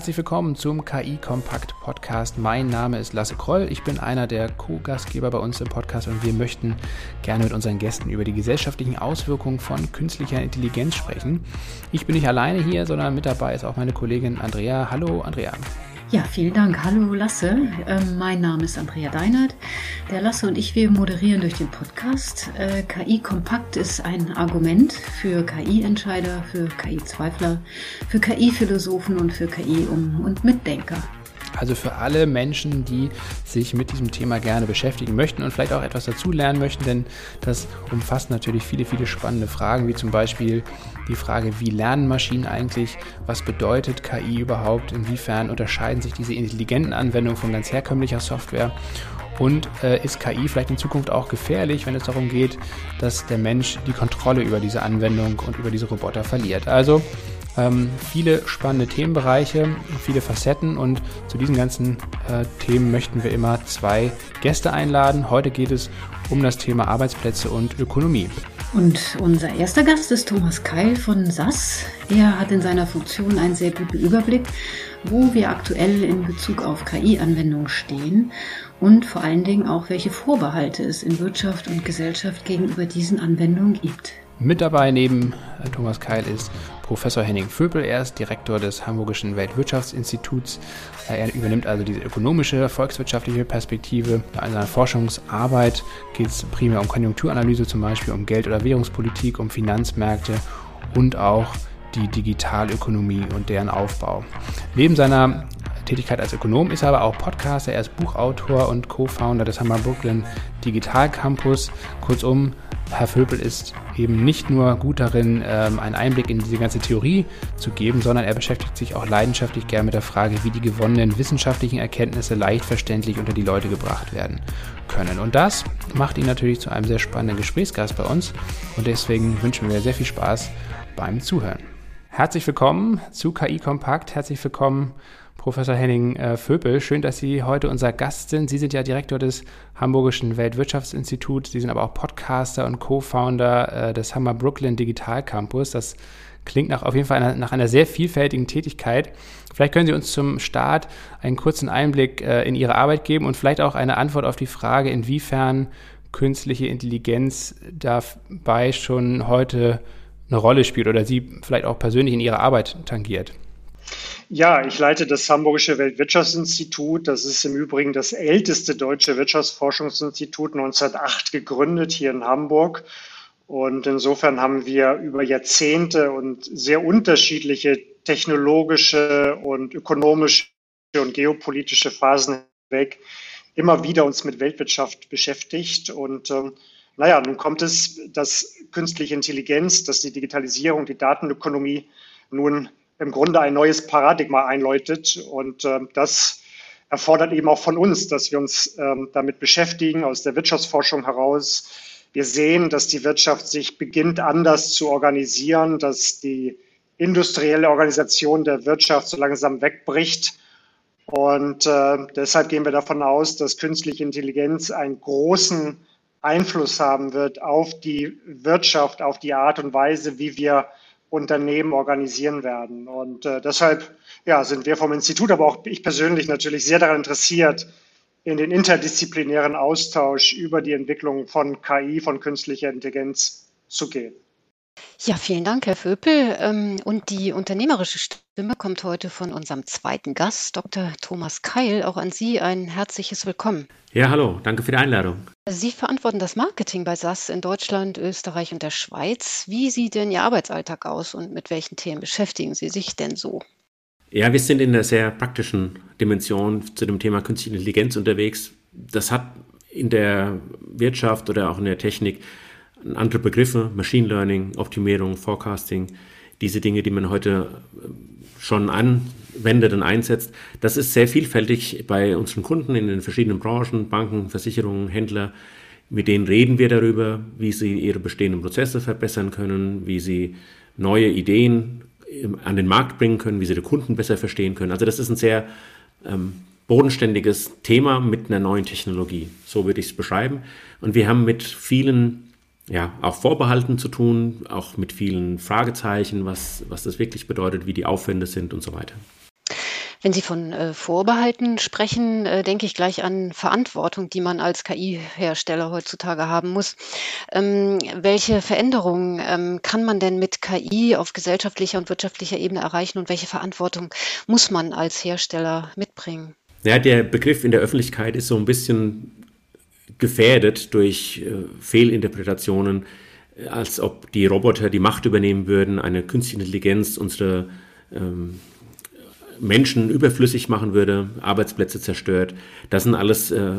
Herzlich willkommen zum KI Kompakt Podcast. Mein Name ist Lasse Kroll. Ich bin einer der Co-Gastgeber bei uns im Podcast und wir möchten gerne mit unseren Gästen über die gesellschaftlichen Auswirkungen von künstlicher Intelligenz sprechen. Ich bin nicht alleine hier, sondern mit dabei ist auch meine Kollegin Andrea. Hallo, Andrea. Ja, vielen Dank. Hallo Lasse. Ähm, mein Name ist Andrea Deinert. Der Lasse und ich, wir moderieren durch den Podcast. Äh, KI Kompakt ist ein Argument für KI-Entscheider, für KI-Zweifler, für KI-Philosophen und für KI-Um- und Mitdenker. Also für alle Menschen, die sich mit diesem Thema gerne beschäftigen möchten und vielleicht auch etwas dazulernen möchten, denn das umfasst natürlich viele, viele spannende Fragen, wie zum Beispiel die Frage, wie lernen Maschinen eigentlich, was bedeutet KI überhaupt, inwiefern unterscheiden sich diese intelligenten Anwendungen von ganz herkömmlicher Software? Und äh, ist KI vielleicht in Zukunft auch gefährlich, wenn es darum geht, dass der Mensch die Kontrolle über diese Anwendung und über diese Roboter verliert. Also ähm, viele spannende Themenbereiche, viele Facetten und zu diesen ganzen äh, Themen möchten wir immer zwei Gäste einladen. Heute geht es um das Thema Arbeitsplätze und Ökonomie. Und unser erster Gast ist Thomas Keil von SAS. Er hat in seiner Funktion einen sehr guten Überblick, wo wir aktuell in Bezug auf KI-Anwendungen stehen und vor allen Dingen auch, welche Vorbehalte es in Wirtschaft und Gesellschaft gegenüber diesen Anwendungen gibt. Mit dabei neben äh, Thomas Keil ist Professor Henning Vöbel. Er ist Direktor des Hamburgischen Weltwirtschaftsinstituts. Er übernimmt also diese ökonomische, volkswirtschaftliche Perspektive. In seiner Forschungsarbeit geht es primär um Konjunkturanalyse, zum Beispiel um Geld- oder Währungspolitik, um Finanzmärkte und auch die Digitalökonomie und deren Aufbau. Neben seiner Tätigkeit als Ökonom ist er aber auch Podcaster, er ist Buchautor und Co-Founder des Hammer Brooklyn Digital Campus. Kurzum, Herr Vöbel ist eben nicht nur gut darin, ähm, einen Einblick in diese ganze Theorie zu geben, sondern er beschäftigt sich auch leidenschaftlich gern mit der Frage, wie die gewonnenen wissenschaftlichen Erkenntnisse leicht verständlich unter die Leute gebracht werden können. Und das macht ihn natürlich zu einem sehr spannenden Gesprächsgast bei uns und deswegen wünschen wir sehr viel Spaß beim Zuhören. Herzlich willkommen zu KI Kompakt. Herzlich willkommen Professor Henning äh, Vöpel. Schön, dass Sie heute unser Gast sind. Sie sind ja Direktor des Hamburgischen Weltwirtschaftsinstituts. Sie sind aber auch Podcaster und Co-Founder äh, des Hammer Brooklyn Digital Campus. Das klingt nach, auf jeden Fall einer, nach einer sehr vielfältigen Tätigkeit. Vielleicht können Sie uns zum Start einen kurzen Einblick äh, in Ihre Arbeit geben und vielleicht auch eine Antwort auf die Frage, inwiefern künstliche Intelligenz dabei schon heute eine Rolle spielt oder Sie vielleicht auch persönlich in Ihrer Arbeit tangiert. Ja, ich leite das Hamburgische Weltwirtschaftsinstitut. Das ist im Übrigen das älteste deutsche Wirtschaftsforschungsinstitut, 1908 gegründet hier in Hamburg. Und insofern haben wir über Jahrzehnte und sehr unterschiedliche technologische und ökonomische und geopolitische Phasen hinweg immer wieder uns mit Weltwirtschaft beschäftigt. Und ähm, naja, nun kommt es, dass künstliche Intelligenz, dass die Digitalisierung, die Datenökonomie nun im Grunde ein neues Paradigma einläutet. Und äh, das erfordert eben auch von uns, dass wir uns ähm, damit beschäftigen, aus der Wirtschaftsforschung heraus. Wir sehen, dass die Wirtschaft sich beginnt anders zu organisieren, dass die industrielle Organisation der Wirtschaft so langsam wegbricht. Und äh, deshalb gehen wir davon aus, dass künstliche Intelligenz einen großen Einfluss haben wird auf die Wirtschaft, auf die Art und Weise, wie wir Unternehmen organisieren werden. Und äh, deshalb ja, sind wir vom Institut, aber auch ich persönlich natürlich sehr daran interessiert, in den interdisziplinären Austausch über die Entwicklung von KI, von künstlicher Intelligenz zu gehen. Ja, vielen Dank, Herr Vöpel. Ähm, und die unternehmerische Stimme kommt heute von unserem zweiten Gast, Dr. Thomas Keil. Auch an Sie ein herzliches Willkommen. Ja, hallo, danke für die Einladung. Sie verantworten das Marketing bei SAS in Deutschland, Österreich und der Schweiz. Wie sieht denn Ihr Arbeitsalltag aus und mit welchen Themen beschäftigen Sie sich denn so? Ja, wir sind in einer sehr praktischen Dimension zu dem Thema künstliche Intelligenz unterwegs. Das hat in der Wirtschaft oder auch in der Technik andere Begriffe, Machine Learning, Optimierung, Forecasting, diese Dinge, die man heute äh, schon anwendet und einsetzt. Das ist sehr vielfältig bei unseren Kunden in den verschiedenen Branchen, Banken, Versicherungen, Händler. Mit denen reden wir darüber, wie sie ihre bestehenden Prozesse verbessern können, wie sie neue Ideen ähm, an den Markt bringen können, wie sie die Kunden besser verstehen können. Also das ist ein sehr ähm, bodenständiges Thema mit einer neuen Technologie. So würde ich es beschreiben. Und wir haben mit vielen ja, auch Vorbehalten zu tun, auch mit vielen Fragezeichen, was, was das wirklich bedeutet, wie die Aufwände sind und so weiter. Wenn Sie von äh, Vorbehalten sprechen, äh, denke ich gleich an Verantwortung, die man als KI-Hersteller heutzutage haben muss. Ähm, welche Veränderungen ähm, kann man denn mit KI auf gesellschaftlicher und wirtschaftlicher Ebene erreichen und welche Verantwortung muss man als Hersteller mitbringen? Ja, der Begriff in der Öffentlichkeit ist so ein bisschen gefährdet durch äh, Fehlinterpretationen, als ob die Roboter die Macht übernehmen würden, eine künstliche Intelligenz unsere ähm, Menschen überflüssig machen würde, Arbeitsplätze zerstört. Das sind alles äh,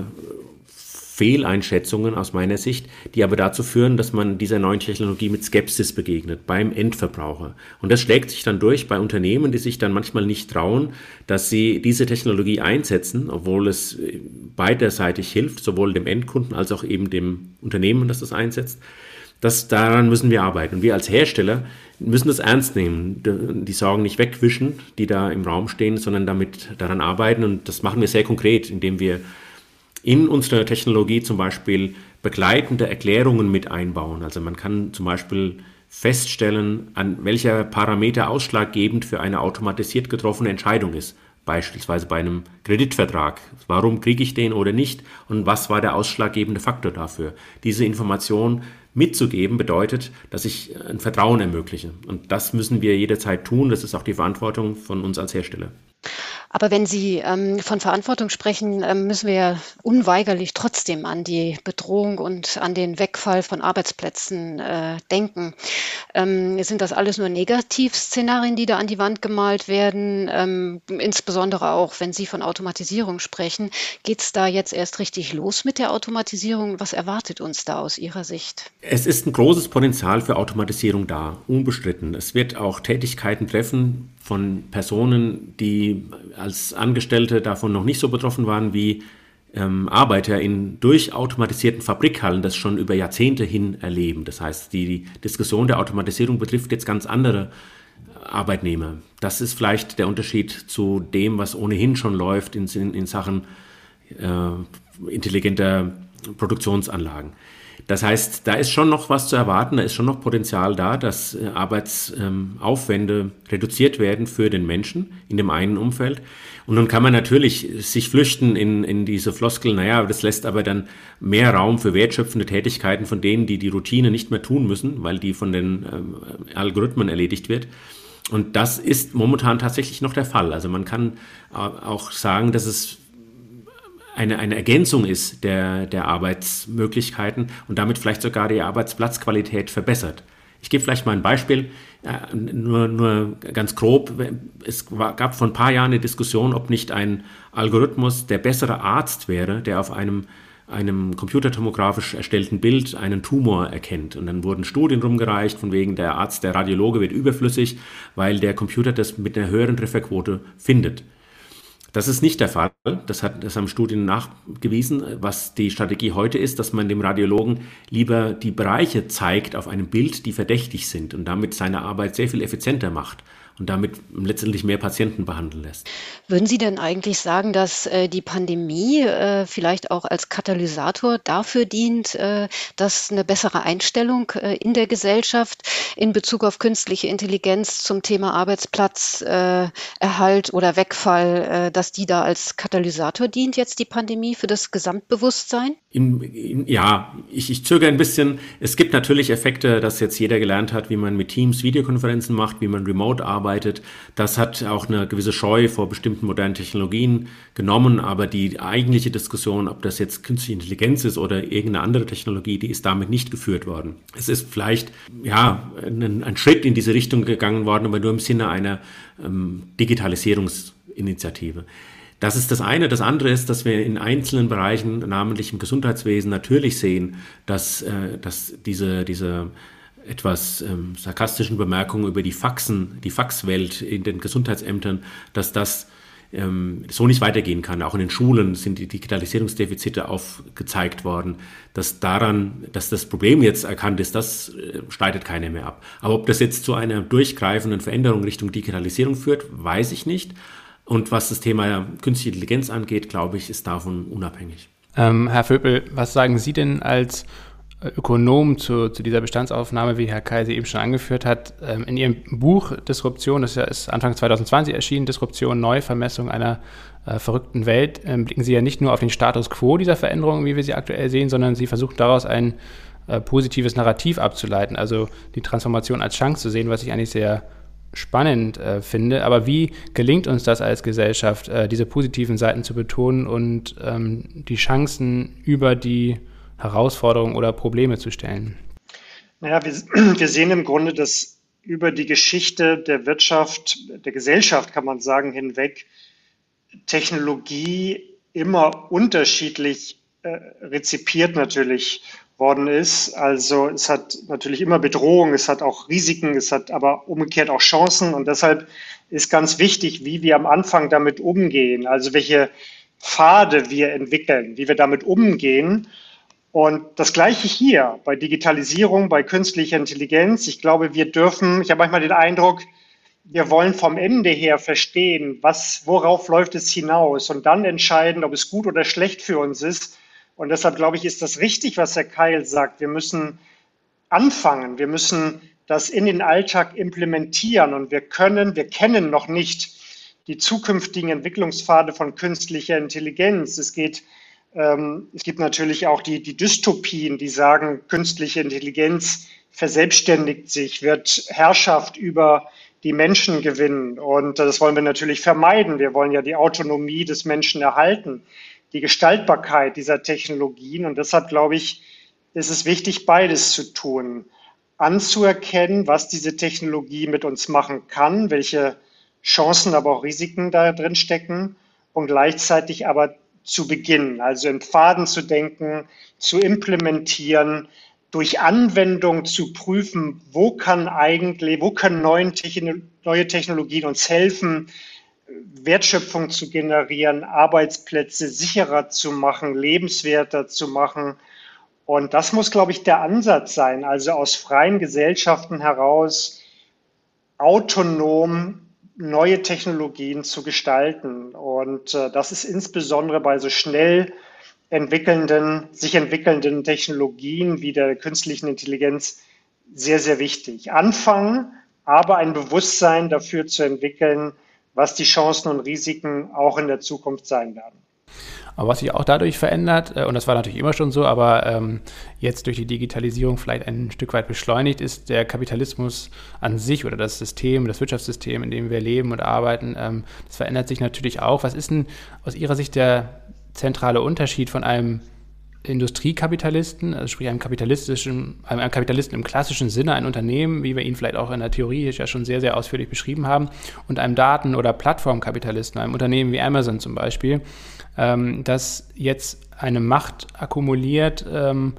Fehleinschätzungen aus meiner Sicht, die aber dazu führen, dass man dieser neuen Technologie mit Skepsis begegnet beim Endverbraucher. Und das schlägt sich dann durch bei Unternehmen, die sich dann manchmal nicht trauen, dass sie diese Technologie einsetzen, obwohl es beiderseitig hilft, sowohl dem Endkunden als auch eben dem Unternehmen, das das einsetzt. Das, daran müssen wir arbeiten. Und wir als Hersteller müssen das ernst nehmen, die Sorgen nicht wegwischen, die da im Raum stehen, sondern damit daran arbeiten. Und das machen wir sehr konkret, indem wir in unserer Technologie zum Beispiel begleitende Erklärungen mit einbauen. Also man kann zum Beispiel feststellen, an welcher Parameter ausschlaggebend für eine automatisiert getroffene Entscheidung ist. Beispielsweise bei einem Kreditvertrag. Warum kriege ich den oder nicht? Und was war der ausschlaggebende Faktor dafür? Diese Information mitzugeben bedeutet, dass ich ein Vertrauen ermögliche. Und das müssen wir jederzeit tun. Das ist auch die Verantwortung von uns als Hersteller. Aber wenn Sie ähm, von Verantwortung sprechen, ähm, müssen wir ja unweigerlich trotzdem an die Bedrohung und an den Wegfall von Arbeitsplätzen äh, denken. Ähm, sind das alles nur Negativszenarien, die da an die Wand gemalt werden? Ähm, insbesondere auch, wenn Sie von Automatisierung sprechen. Geht es da jetzt erst richtig los mit der Automatisierung? Was erwartet uns da aus Ihrer Sicht? Es ist ein großes Potenzial für Automatisierung da, unbestritten. Es wird auch Tätigkeiten treffen, von Personen, die als Angestellte davon noch nicht so betroffen waren wie ähm, Arbeiter in durchautomatisierten Fabrikhallen das schon über Jahrzehnte hin erleben. Das heißt, die, die Diskussion der Automatisierung betrifft jetzt ganz andere Arbeitnehmer. Das ist vielleicht der Unterschied zu dem, was ohnehin schon läuft in, in, in Sachen äh, intelligenter Produktionsanlagen. Das heißt, da ist schon noch was zu erwarten, da ist schon noch Potenzial da, dass äh, Arbeitsaufwände ähm, reduziert werden für den Menschen in dem einen Umfeld. Und nun kann man natürlich sich flüchten in, in diese Floskel, naja, das lässt aber dann mehr Raum für wertschöpfende Tätigkeiten von denen, die die Routine nicht mehr tun müssen, weil die von den ähm, Algorithmen erledigt wird. Und das ist momentan tatsächlich noch der Fall. Also man kann äh, auch sagen, dass es eine, eine Ergänzung ist der, der Arbeitsmöglichkeiten und damit vielleicht sogar die Arbeitsplatzqualität verbessert. Ich gebe vielleicht mal ein Beispiel, äh, nur, nur ganz grob. Es gab vor ein paar Jahren eine Diskussion, ob nicht ein Algorithmus der bessere Arzt wäre, der auf einem, einem computertomografisch erstellten Bild einen Tumor erkennt. Und dann wurden Studien rumgereicht, von wegen der Arzt, der Radiologe wird überflüssig, weil der Computer das mit einer höheren Trefferquote findet. Das ist nicht der Fall. Das, hat, das haben Studien nachgewiesen. Was die Strategie heute ist, dass man dem Radiologen lieber die Bereiche zeigt auf einem Bild, die verdächtig sind und damit seine Arbeit sehr viel effizienter macht und damit letztendlich mehr Patienten behandeln lässt. Würden Sie denn eigentlich sagen, dass äh, die Pandemie äh, vielleicht auch als Katalysator dafür dient, äh, dass eine bessere Einstellung äh, in der Gesellschaft in Bezug auf künstliche Intelligenz zum Thema Arbeitsplatzerhalt äh, oder Wegfall, äh, dass die da als Katalysator dient, jetzt die Pandemie für das Gesamtbewusstsein? In, in, ja, ich, ich zögere ein bisschen. Es gibt natürlich Effekte, dass jetzt jeder gelernt hat, wie man mit Teams Videokonferenzen macht, wie man remote arbeitet. Das hat auch eine gewisse Scheu vor bestimmten modernen Technologien genommen. Aber die eigentliche Diskussion, ob das jetzt künstliche Intelligenz ist oder irgendeine andere Technologie, die ist damit nicht geführt worden. Es ist vielleicht, ja, ein, ein Schritt in diese Richtung gegangen worden, aber nur im Sinne einer ähm, Digitalisierungsinitiative. Das ist das eine. Das andere ist, dass wir in einzelnen Bereichen, namentlich im Gesundheitswesen, natürlich sehen, dass, äh, dass diese, diese etwas ähm, sarkastischen Bemerkungen über die Faxen, die Faxwelt in den Gesundheitsämtern, dass das ähm, so nicht weitergehen kann. Auch in den Schulen sind die Digitalisierungsdefizite aufgezeigt worden. Dass daran, dass das Problem jetzt erkannt ist, das äh, streitet keiner mehr ab. Aber ob das jetzt zu einer durchgreifenden Veränderung Richtung Digitalisierung führt, weiß ich nicht. Und was das Thema künstliche Intelligenz angeht, glaube ich, ist davon unabhängig. Ähm, Herr Vöbel, was sagen Sie denn als Ökonom zu, zu dieser Bestandsaufnahme, wie Herr Kai sie eben schon angeführt hat. Ähm, in Ihrem Buch Disruption, das ist Anfang 2020 erschienen, Disruption, Neuvermessung einer äh, verrückten Welt, ähm, blicken Sie ja nicht nur auf den Status quo dieser Veränderungen, wie wir sie aktuell sehen, sondern Sie versuchen daraus ein äh, positives Narrativ abzuleiten, also die Transformation als Chance zu sehen, was ich eigentlich sehr spannend äh, finde. Aber wie gelingt uns das als Gesellschaft, äh, diese positiven Seiten zu betonen und ähm, die Chancen über die Herausforderungen oder Probleme zu stellen? Naja, wir, wir sehen im Grunde, dass über die Geschichte der Wirtschaft, der Gesellschaft, kann man sagen, hinweg Technologie immer unterschiedlich äh, rezipiert natürlich worden ist. Also es hat natürlich immer Bedrohungen, es hat auch Risiken, es hat aber umgekehrt auch Chancen und deshalb ist ganz wichtig, wie wir am Anfang damit umgehen, also welche Pfade wir entwickeln, wie wir damit umgehen. Und das Gleiche hier bei Digitalisierung, bei künstlicher Intelligenz. Ich glaube, wir dürfen, ich habe manchmal den Eindruck, wir wollen vom Ende her verstehen, was, worauf läuft es hinaus und dann entscheiden, ob es gut oder schlecht für uns ist. Und deshalb glaube ich, ist das richtig, was Herr Keil sagt. Wir müssen anfangen. Wir müssen das in den Alltag implementieren und wir können, wir kennen noch nicht die zukünftigen Entwicklungspfade von künstlicher Intelligenz. Es geht, ähm, es gibt natürlich auch die, die Dystopien, die sagen, künstliche Intelligenz verselbstständigt sich, wird Herrschaft über die Menschen gewinnen. Und das wollen wir natürlich vermeiden. Wir wollen ja die Autonomie des Menschen erhalten, die Gestaltbarkeit dieser Technologien. Und deshalb glaube ich, ist es wichtig, beides zu tun. Anzuerkennen, was diese Technologie mit uns machen kann, welche Chancen, aber auch Risiken da drin stecken und gleichzeitig aber zu beginnen, also in Pfaden zu denken, zu implementieren, durch Anwendung zu prüfen, wo kann eigentlich, wo können neue Technologien uns helfen, Wertschöpfung zu generieren, Arbeitsplätze sicherer zu machen, lebenswerter zu machen. Und das muss, glaube ich, der Ansatz sein, also aus freien Gesellschaften heraus autonom neue Technologien zu gestalten. Und äh, das ist insbesondere bei so schnell entwickelnden, sich entwickelnden Technologien wie der künstlichen Intelligenz sehr, sehr wichtig. Anfangen, aber ein Bewusstsein dafür zu entwickeln, was die Chancen und Risiken auch in der Zukunft sein werden. Aber was sich auch dadurch verändert, äh, und das war natürlich immer schon so, aber ähm, jetzt durch die Digitalisierung vielleicht ein Stück weit beschleunigt, ist der Kapitalismus an sich oder das System, das Wirtschaftssystem, in dem wir leben und arbeiten. Ähm, das verändert sich natürlich auch. Was ist denn aus Ihrer Sicht der zentrale Unterschied von einem Industriekapitalisten, also sprich einem kapitalistischen, einem Kapitalisten im klassischen Sinne, ein Unternehmen, wie wir ihn vielleicht auch in der Theorie ja schon sehr, sehr ausführlich beschrieben haben, und einem Daten- oder Plattformkapitalisten, einem Unternehmen wie Amazon zum Beispiel, ähm, das jetzt eine Macht akkumuliert, ähm,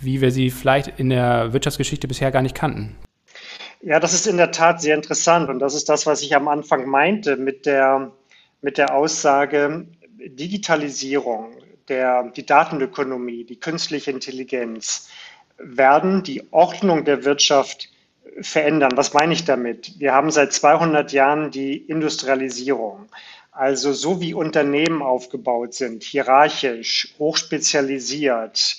wie wir sie vielleicht in der Wirtschaftsgeschichte bisher gar nicht kannten. Ja, das ist in der Tat sehr interessant und das ist das, was ich am Anfang meinte mit der, mit der Aussage, Digitalisierung, der, die Datenökonomie, die künstliche Intelligenz werden die Ordnung der Wirtschaft verändern. Was meine ich damit? Wir haben seit 200 Jahren die Industrialisierung. Also so wie Unternehmen aufgebaut sind, hierarchisch, hochspezialisiert,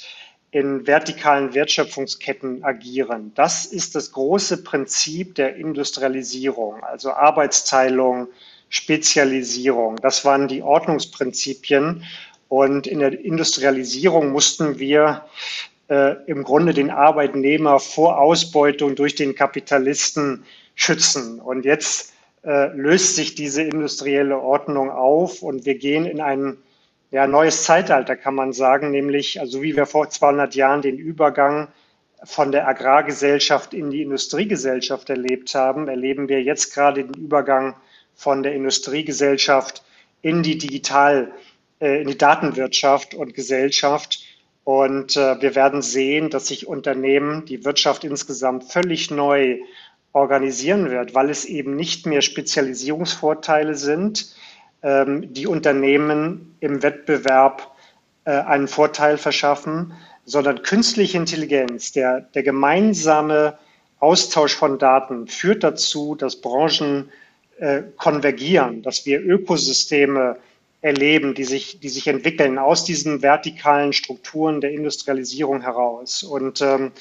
in vertikalen Wertschöpfungsketten agieren. Das ist das große Prinzip der Industrialisierung, also Arbeitsteilung, Spezialisierung. Das waren die Ordnungsprinzipien. Und in der Industrialisierung mussten wir äh, im Grunde den Arbeitnehmer vor Ausbeutung durch den Kapitalisten schützen. Und jetzt äh, löst sich diese industrielle Ordnung auf und wir gehen in ein ja, neues Zeitalter, kann man sagen, nämlich, also wie wir vor 200 Jahren den Übergang von der Agrargesellschaft in die Industriegesellschaft erlebt haben, erleben wir jetzt gerade den Übergang von der Industriegesellschaft in die Digital, äh, in die Datenwirtschaft und Gesellschaft. Und äh, wir werden sehen, dass sich Unternehmen, die Wirtschaft insgesamt völlig neu organisieren wird, weil es eben nicht mehr Spezialisierungsvorteile sind, ähm, die Unternehmen im Wettbewerb äh, einen Vorteil verschaffen, sondern künstliche Intelligenz, der, der gemeinsame Austausch von Daten führt dazu, dass Branchen äh, konvergieren, dass wir Ökosysteme erleben, die sich, die sich entwickeln aus diesen vertikalen Strukturen der Industrialisierung heraus. Und ähm,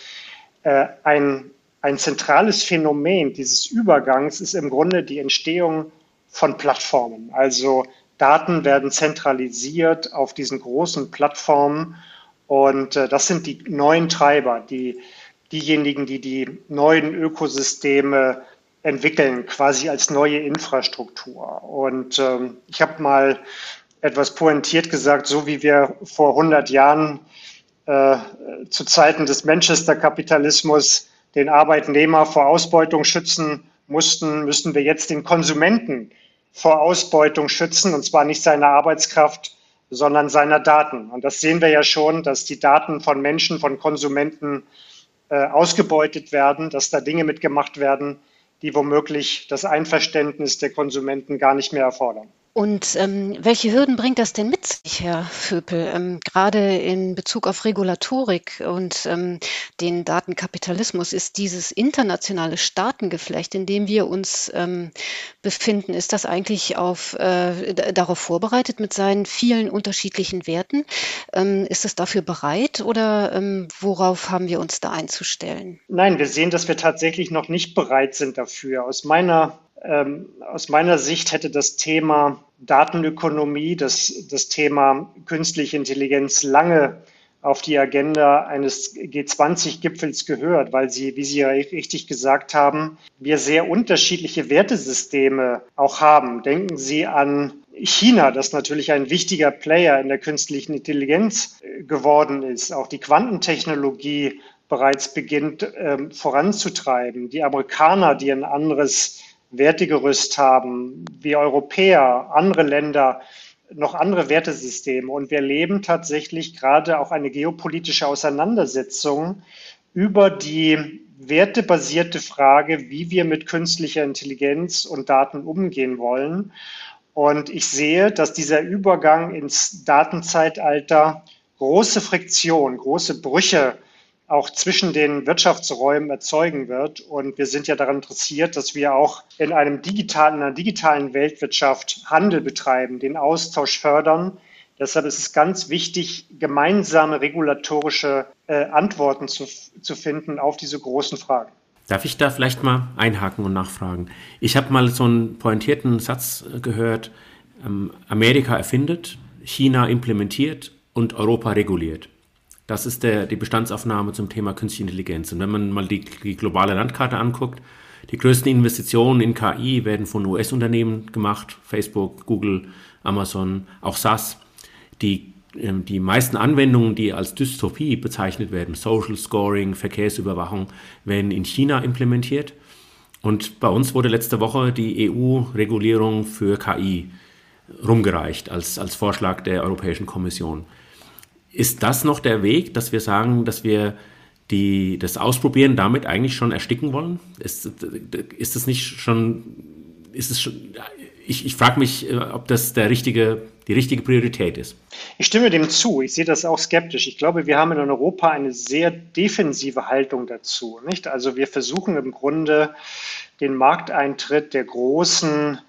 äh, ein, ein zentrales Phänomen dieses Übergangs ist im Grunde die Entstehung von Plattformen. Also Daten werden zentralisiert auf diesen großen Plattformen und äh, das sind die neuen Treiber, die, diejenigen, die die neuen Ökosysteme entwickeln, quasi als neue Infrastruktur. Und ähm, ich habe mal etwas pointiert gesagt, so wie wir vor 100 Jahren äh, zu Zeiten des Manchester-Kapitalismus den Arbeitnehmer vor Ausbeutung schützen mussten, müssen wir jetzt den Konsumenten vor Ausbeutung schützen, und zwar nicht seiner Arbeitskraft, sondern seiner Daten. Und das sehen wir ja schon, dass die Daten von Menschen, von Konsumenten äh, ausgebeutet werden, dass da Dinge mitgemacht werden, die womöglich das Einverständnis der Konsumenten gar nicht mehr erfordern. Und ähm, welche Hürden bringt das denn mit sich, Herr Vöpel, ähm, gerade in Bezug auf Regulatorik und ähm, den Datenkapitalismus? Ist dieses internationale Staatengeflecht, in dem wir uns ähm, befinden, ist das eigentlich auf, äh, darauf vorbereitet mit seinen vielen unterschiedlichen Werten? Ähm, ist es dafür bereit oder ähm, worauf haben wir uns da einzustellen? Nein, wir sehen, dass wir tatsächlich noch nicht bereit sind dafür. Aus meiner ähm, aus meiner Sicht hätte das Thema Datenökonomie, das, das Thema künstliche Intelligenz lange auf die Agenda eines G20-Gipfels gehört, weil Sie, wie Sie ja richtig gesagt haben, wir sehr unterschiedliche Wertesysteme auch haben. Denken Sie an China, das natürlich ein wichtiger Player in der künstlichen Intelligenz äh, geworden ist, auch die Quantentechnologie bereits beginnt ähm, voranzutreiben. Die Amerikaner, die ein anderes Wertegerüst haben, wie Europäer, andere Länder noch andere Wertesysteme. Und wir leben tatsächlich gerade auch eine geopolitische Auseinandersetzung über die wertebasierte Frage, wie wir mit künstlicher Intelligenz und Daten umgehen wollen. Und ich sehe, dass dieser Übergang ins Datenzeitalter große Friktion, große Brüche auch zwischen den Wirtschaftsräumen erzeugen wird. Und wir sind ja daran interessiert, dass wir auch in einem digitalen, in einer digitalen Weltwirtschaft Handel betreiben, den Austausch fördern. Deshalb ist es ganz wichtig, gemeinsame regulatorische äh, Antworten zu, zu finden auf diese großen Fragen. Darf ich da vielleicht mal einhaken und nachfragen? Ich habe mal so einen pointierten Satz gehört, ähm, Amerika erfindet, China implementiert und Europa reguliert. Das ist der, die Bestandsaufnahme zum Thema Künstliche Intelligenz. Und wenn man mal die, die globale Landkarte anguckt, die größten Investitionen in KI werden von US-Unternehmen gemacht, Facebook, Google, Amazon, auch SAS. Die, ähm, die meisten Anwendungen, die als Dystopie bezeichnet werden, Social Scoring, Verkehrsüberwachung, werden in China implementiert. Und bei uns wurde letzte Woche die EU-Regulierung für KI rumgereicht als, als Vorschlag der Europäischen Kommission. Ist das noch der Weg, dass wir sagen, dass wir die, das Ausprobieren damit eigentlich schon ersticken wollen? Ist, ist das nicht schon, ist es schon, ich, ich frage mich, äh, ob das der richtige, die richtige Priorität ist. Ich stimme dem zu. Ich sehe das auch skeptisch. Ich glaube, wir haben in Europa eine sehr defensive Haltung dazu. Nicht? Also wir versuchen im Grunde den Markteintritt der großen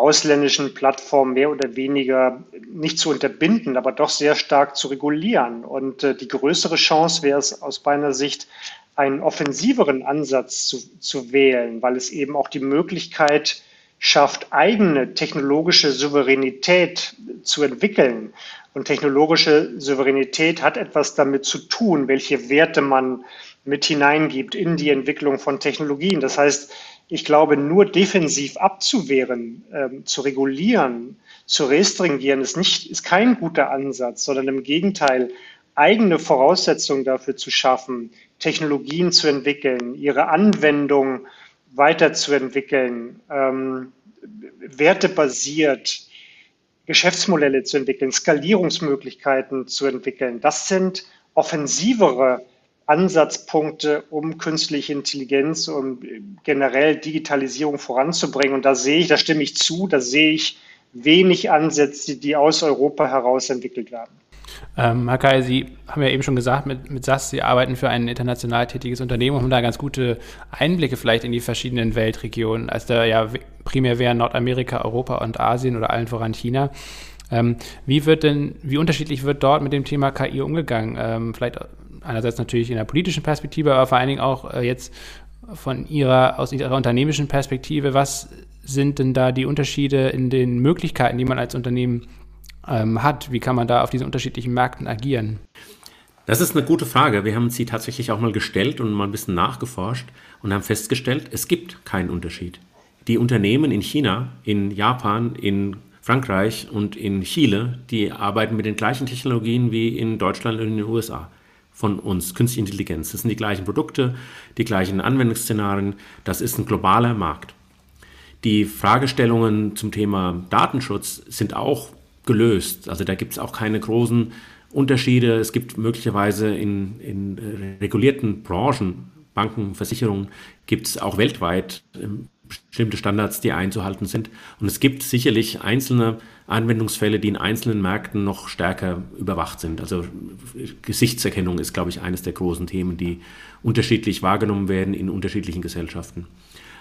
ausländischen Plattformen mehr oder weniger nicht zu unterbinden, aber doch sehr stark zu regulieren. Und äh, die größere Chance wäre es aus meiner Sicht, einen offensiveren Ansatz zu, zu wählen, weil es eben auch die Möglichkeit schafft, eigene technologische Souveränität zu entwickeln. Und technologische Souveränität hat etwas damit zu tun, welche Werte man mit hineingibt in die Entwicklung von Technologien. Das heißt, ich glaube, nur defensiv abzuwehren, ähm, zu regulieren, zu restringieren, ist, nicht, ist kein guter Ansatz, sondern im Gegenteil, eigene Voraussetzungen dafür zu schaffen, Technologien zu entwickeln, ihre Anwendung weiterzuentwickeln, ähm, wertebasiert Geschäftsmodelle zu entwickeln, Skalierungsmöglichkeiten zu entwickeln. Das sind offensivere Ansatzpunkte, um künstliche Intelligenz und generell Digitalisierung voranzubringen. Und da sehe ich, da stimme ich zu, da sehe ich wenig Ansätze, die aus Europa heraus entwickelt werden. Ähm, Kai, Sie haben ja eben schon gesagt, mit, mit SAS, Sie arbeiten für ein international tätiges Unternehmen und haben da ganz gute Einblicke vielleicht in die verschiedenen Weltregionen. Also da ja primär wären Nordamerika, Europa und Asien oder allen voran China. Ähm, wie wird denn, wie unterschiedlich wird dort mit dem Thema KI umgegangen? Ähm, vielleicht einerseits natürlich in der politischen Perspektive, aber vor allen Dingen auch äh, jetzt von Ihrer, aus Ihrer unternehmischen Perspektive. Was sind denn da die Unterschiede in den Möglichkeiten, die man als Unternehmen ähm, hat? Wie kann man da auf diesen unterschiedlichen Märkten agieren? Das ist eine gute Frage. Wir haben sie tatsächlich auch mal gestellt und mal ein bisschen nachgeforscht und haben festgestellt, es gibt keinen Unterschied. Die Unternehmen in China, in Japan, in Frankreich und in Chile, die arbeiten mit den gleichen Technologien wie in Deutschland und in den USA von uns, Künstliche Intelligenz. Das sind die gleichen Produkte, die gleichen Anwendungsszenarien. Das ist ein globaler Markt. Die Fragestellungen zum Thema Datenschutz sind auch gelöst. Also da gibt es auch keine großen Unterschiede. Es gibt möglicherweise in, in regulierten Branchen, Banken, Versicherungen, gibt es auch weltweit ähm, bestimmte Standards, die einzuhalten sind. Und es gibt sicherlich einzelne Anwendungsfälle, die in einzelnen Märkten noch stärker überwacht sind. Also Gesichtserkennung ist, glaube ich, eines der großen Themen, die unterschiedlich wahrgenommen werden in unterschiedlichen Gesellschaften.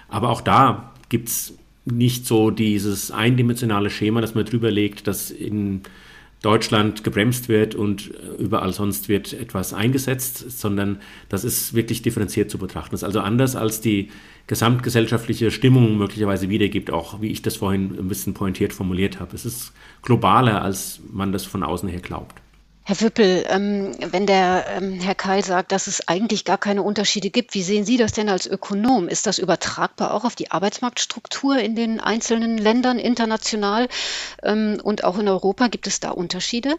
Aber auch da gibt es nicht so dieses eindimensionale Schema, das man drüber legt, dass in Deutschland gebremst wird und überall sonst wird etwas eingesetzt, sondern das ist wirklich differenziert zu betrachten. Das ist also anders als die gesamtgesellschaftliche Stimmung möglicherweise wiedergibt, auch wie ich das vorhin ein bisschen pointiert formuliert habe. Es ist globaler, als man das von außen her glaubt. Herr Wüppel, ähm, wenn der ähm, Herr Keil sagt, dass es eigentlich gar keine Unterschiede gibt, wie sehen Sie das denn als Ökonom? Ist das übertragbar auch auf die Arbeitsmarktstruktur in den einzelnen Ländern international ähm, und auch in Europa? Gibt es da Unterschiede?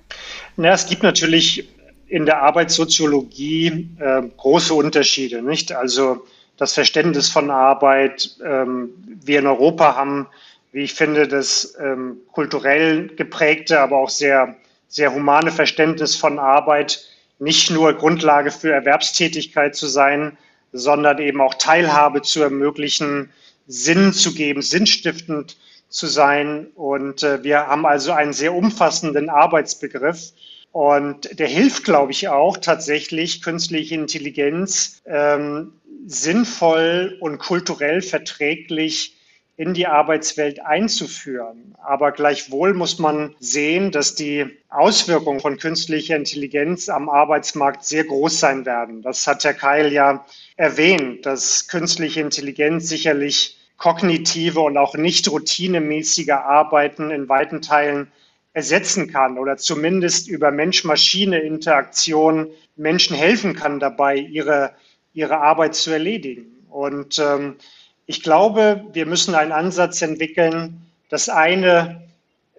Na, es gibt natürlich in der Arbeitssoziologie äh, große Unterschiede, nicht? Also das Verständnis von Arbeit, ähm, wir in Europa haben, wie ich finde, das ähm, kulturell geprägte, aber auch sehr sehr humane Verständnis von Arbeit nicht nur Grundlage für Erwerbstätigkeit zu sein, sondern eben auch Teilhabe zu ermöglichen, Sinn zu geben, sinnstiftend zu sein. Und äh, wir haben also einen sehr umfassenden Arbeitsbegriff. Und der hilft, glaube ich, auch tatsächlich künstliche Intelligenz ähm, sinnvoll und kulturell verträglich in die Arbeitswelt einzuführen. Aber gleichwohl muss man sehen, dass die Auswirkungen von künstlicher Intelligenz am Arbeitsmarkt sehr groß sein werden. Das hat Herr Keil ja erwähnt, dass künstliche Intelligenz sicherlich kognitive und auch nicht routinemäßige Arbeiten in weiten Teilen ersetzen kann oder zumindest über Mensch-Maschine-Interaktion Menschen helfen kann dabei, ihre, ihre Arbeit zu erledigen. Und ähm, ich glaube, wir müssen einen Ansatz entwickeln, das eine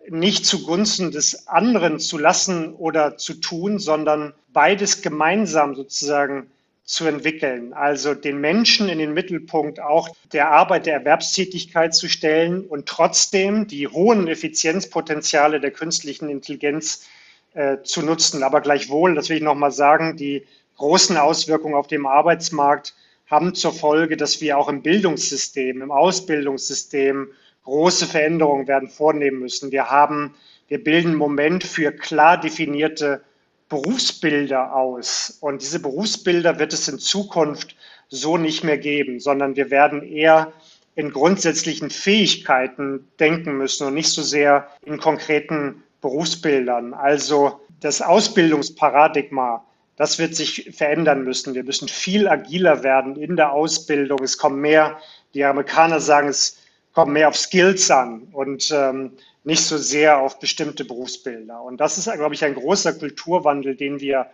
nicht zugunsten des anderen zu lassen oder zu tun, sondern beides gemeinsam sozusagen zu entwickeln. Also den Menschen in den Mittelpunkt auch der Arbeit, der Erwerbstätigkeit zu stellen und trotzdem die hohen Effizienzpotenziale der künstlichen Intelligenz äh, zu nutzen. Aber gleichwohl, das will ich nochmal sagen, die großen Auswirkungen auf dem Arbeitsmarkt haben zur Folge, dass wir auch im Bildungssystem, im Ausbildungssystem große Veränderungen werden vornehmen müssen. Wir haben, wir bilden im Moment für klar definierte Berufsbilder aus. Und diese Berufsbilder wird es in Zukunft so nicht mehr geben, sondern wir werden eher in grundsätzlichen Fähigkeiten denken müssen und nicht so sehr in konkreten Berufsbildern. Also das Ausbildungsparadigma das wird sich verändern müssen. Wir müssen viel agiler werden in der Ausbildung. Es kommen mehr, die Amerikaner sagen, es kommt mehr auf Skills an und ähm, nicht so sehr auf bestimmte Berufsbilder. Und das ist, glaube ich, ein großer Kulturwandel, den wir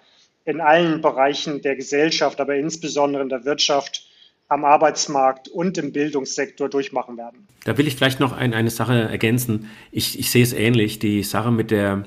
in allen Bereichen der Gesellschaft, aber insbesondere in der Wirtschaft, am Arbeitsmarkt und im Bildungssektor durchmachen werden. Da will ich vielleicht noch ein, eine Sache ergänzen. Ich, ich sehe es ähnlich, die Sache mit, der,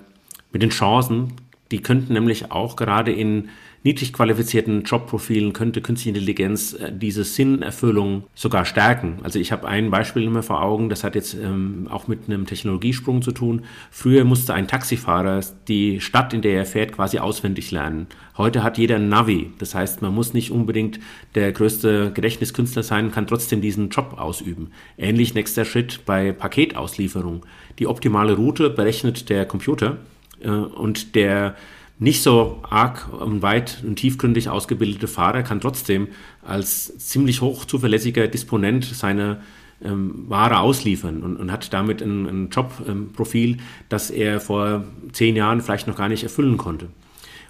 mit den Chancen die könnten nämlich auch gerade in niedrig qualifizierten Jobprofilen könnte künstliche Intelligenz äh, diese Sinnerfüllung sogar stärken. Also ich habe ein Beispiel immer vor Augen, das hat jetzt ähm, auch mit einem Technologiesprung zu tun. Früher musste ein Taxifahrer die Stadt, in der er fährt, quasi auswendig lernen. Heute hat jeder ein Navi. Das heißt, man muss nicht unbedingt der größte Gedächtniskünstler sein, kann trotzdem diesen Job ausüben. Ähnlich nächster Schritt bei Paketauslieferung. Die optimale Route berechnet der Computer äh, und der nicht so arg und weit und tiefgründig ausgebildete Fahrer kann trotzdem als ziemlich hoch zuverlässiger Disponent seine ähm, Ware ausliefern und, und hat damit ein, ein Jobprofil, das er vor zehn Jahren vielleicht noch gar nicht erfüllen konnte.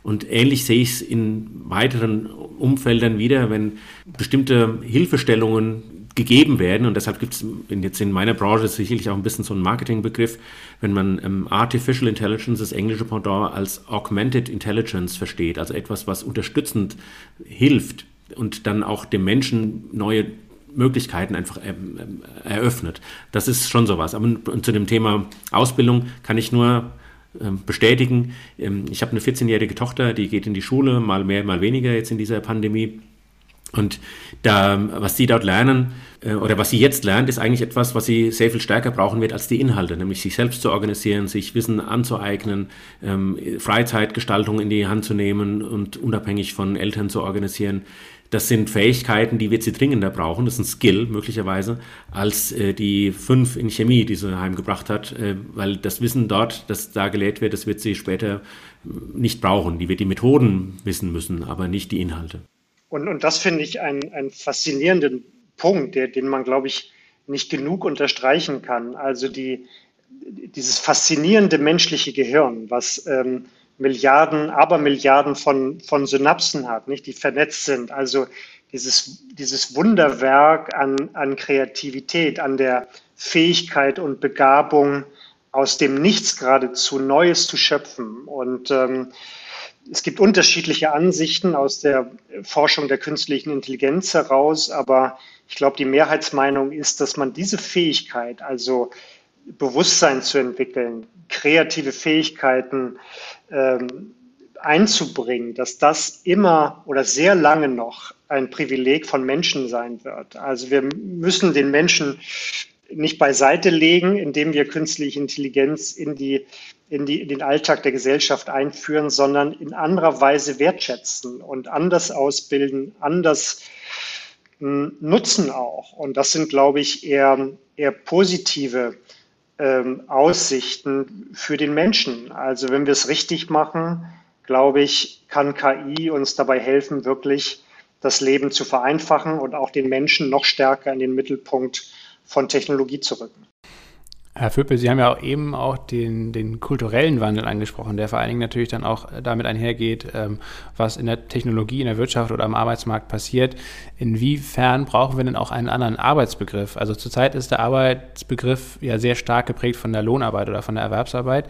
Und ähnlich sehe ich es in weiteren Umfeldern wieder, wenn bestimmte Hilfestellungen gegeben werden. Und deshalb gibt es jetzt in meiner Branche sicherlich auch ein bisschen so einen Marketingbegriff, wenn man ähm, Artificial Intelligence, das englische Pendant, als Augmented Intelligence versteht, also etwas, was unterstützend hilft und dann auch dem Menschen neue Möglichkeiten einfach ähm, ähm eröffnet. Das ist schon sowas. Aber zu dem Thema Ausbildung kann ich nur ähm, bestätigen. Ähm, ich habe eine 14-jährige Tochter, die geht in die Schule, mal mehr, mal weniger jetzt in dieser Pandemie. Und da, was sie dort lernen äh, oder was sie jetzt lernt, ist eigentlich etwas, was sie sehr viel stärker brauchen wird als die Inhalte, nämlich sich selbst zu organisieren, sich Wissen anzueignen, ähm, Freizeitgestaltung in die Hand zu nehmen und unabhängig von Eltern zu organisieren. Das sind Fähigkeiten, die wird sie dringender brauchen. Das ist ein Skill möglicherweise als äh, die fünf in Chemie, die sie heimgebracht hat, äh, weil das Wissen dort, das da gelehrt wird, das wird sie später nicht brauchen. Die wird die Methoden wissen müssen, aber nicht die Inhalte. Und, und das finde ich einen, einen faszinierenden Punkt, der, den man, glaube ich, nicht genug unterstreichen kann. Also die, dieses faszinierende menschliche Gehirn, was ähm, Milliarden, Abermilliarden von, von Synapsen hat, nicht, die vernetzt sind. Also dieses, dieses Wunderwerk an, an Kreativität, an der Fähigkeit und Begabung, aus dem Nichts geradezu Neues zu schöpfen. Und ähm, es gibt unterschiedliche Ansichten aus der Forschung der künstlichen Intelligenz heraus, aber ich glaube, die Mehrheitsmeinung ist, dass man diese Fähigkeit, also Bewusstsein zu entwickeln, kreative Fähigkeiten ähm, einzubringen, dass das immer oder sehr lange noch ein Privileg von Menschen sein wird. Also wir müssen den Menschen nicht beiseite legen, indem wir künstliche Intelligenz in die in, die, in den Alltag der Gesellschaft einführen, sondern in anderer Weise wertschätzen und anders ausbilden, anders hm, nutzen auch. Und das sind, glaube ich, eher, eher positive ähm, Aussichten für den Menschen. Also wenn wir es richtig machen, glaube ich, kann KI uns dabei helfen, wirklich das Leben zu vereinfachen und auch den Menschen noch stärker in den Mittelpunkt von Technologie zu rücken. Herr Vöppel, Sie haben ja auch eben auch den, den kulturellen Wandel angesprochen, der vor allen Dingen natürlich dann auch damit einhergeht, ähm, was in der Technologie, in der Wirtschaft oder am Arbeitsmarkt passiert. Inwiefern brauchen wir denn auch einen anderen Arbeitsbegriff? Also zurzeit ist der Arbeitsbegriff ja sehr stark geprägt von der Lohnarbeit oder von der Erwerbsarbeit.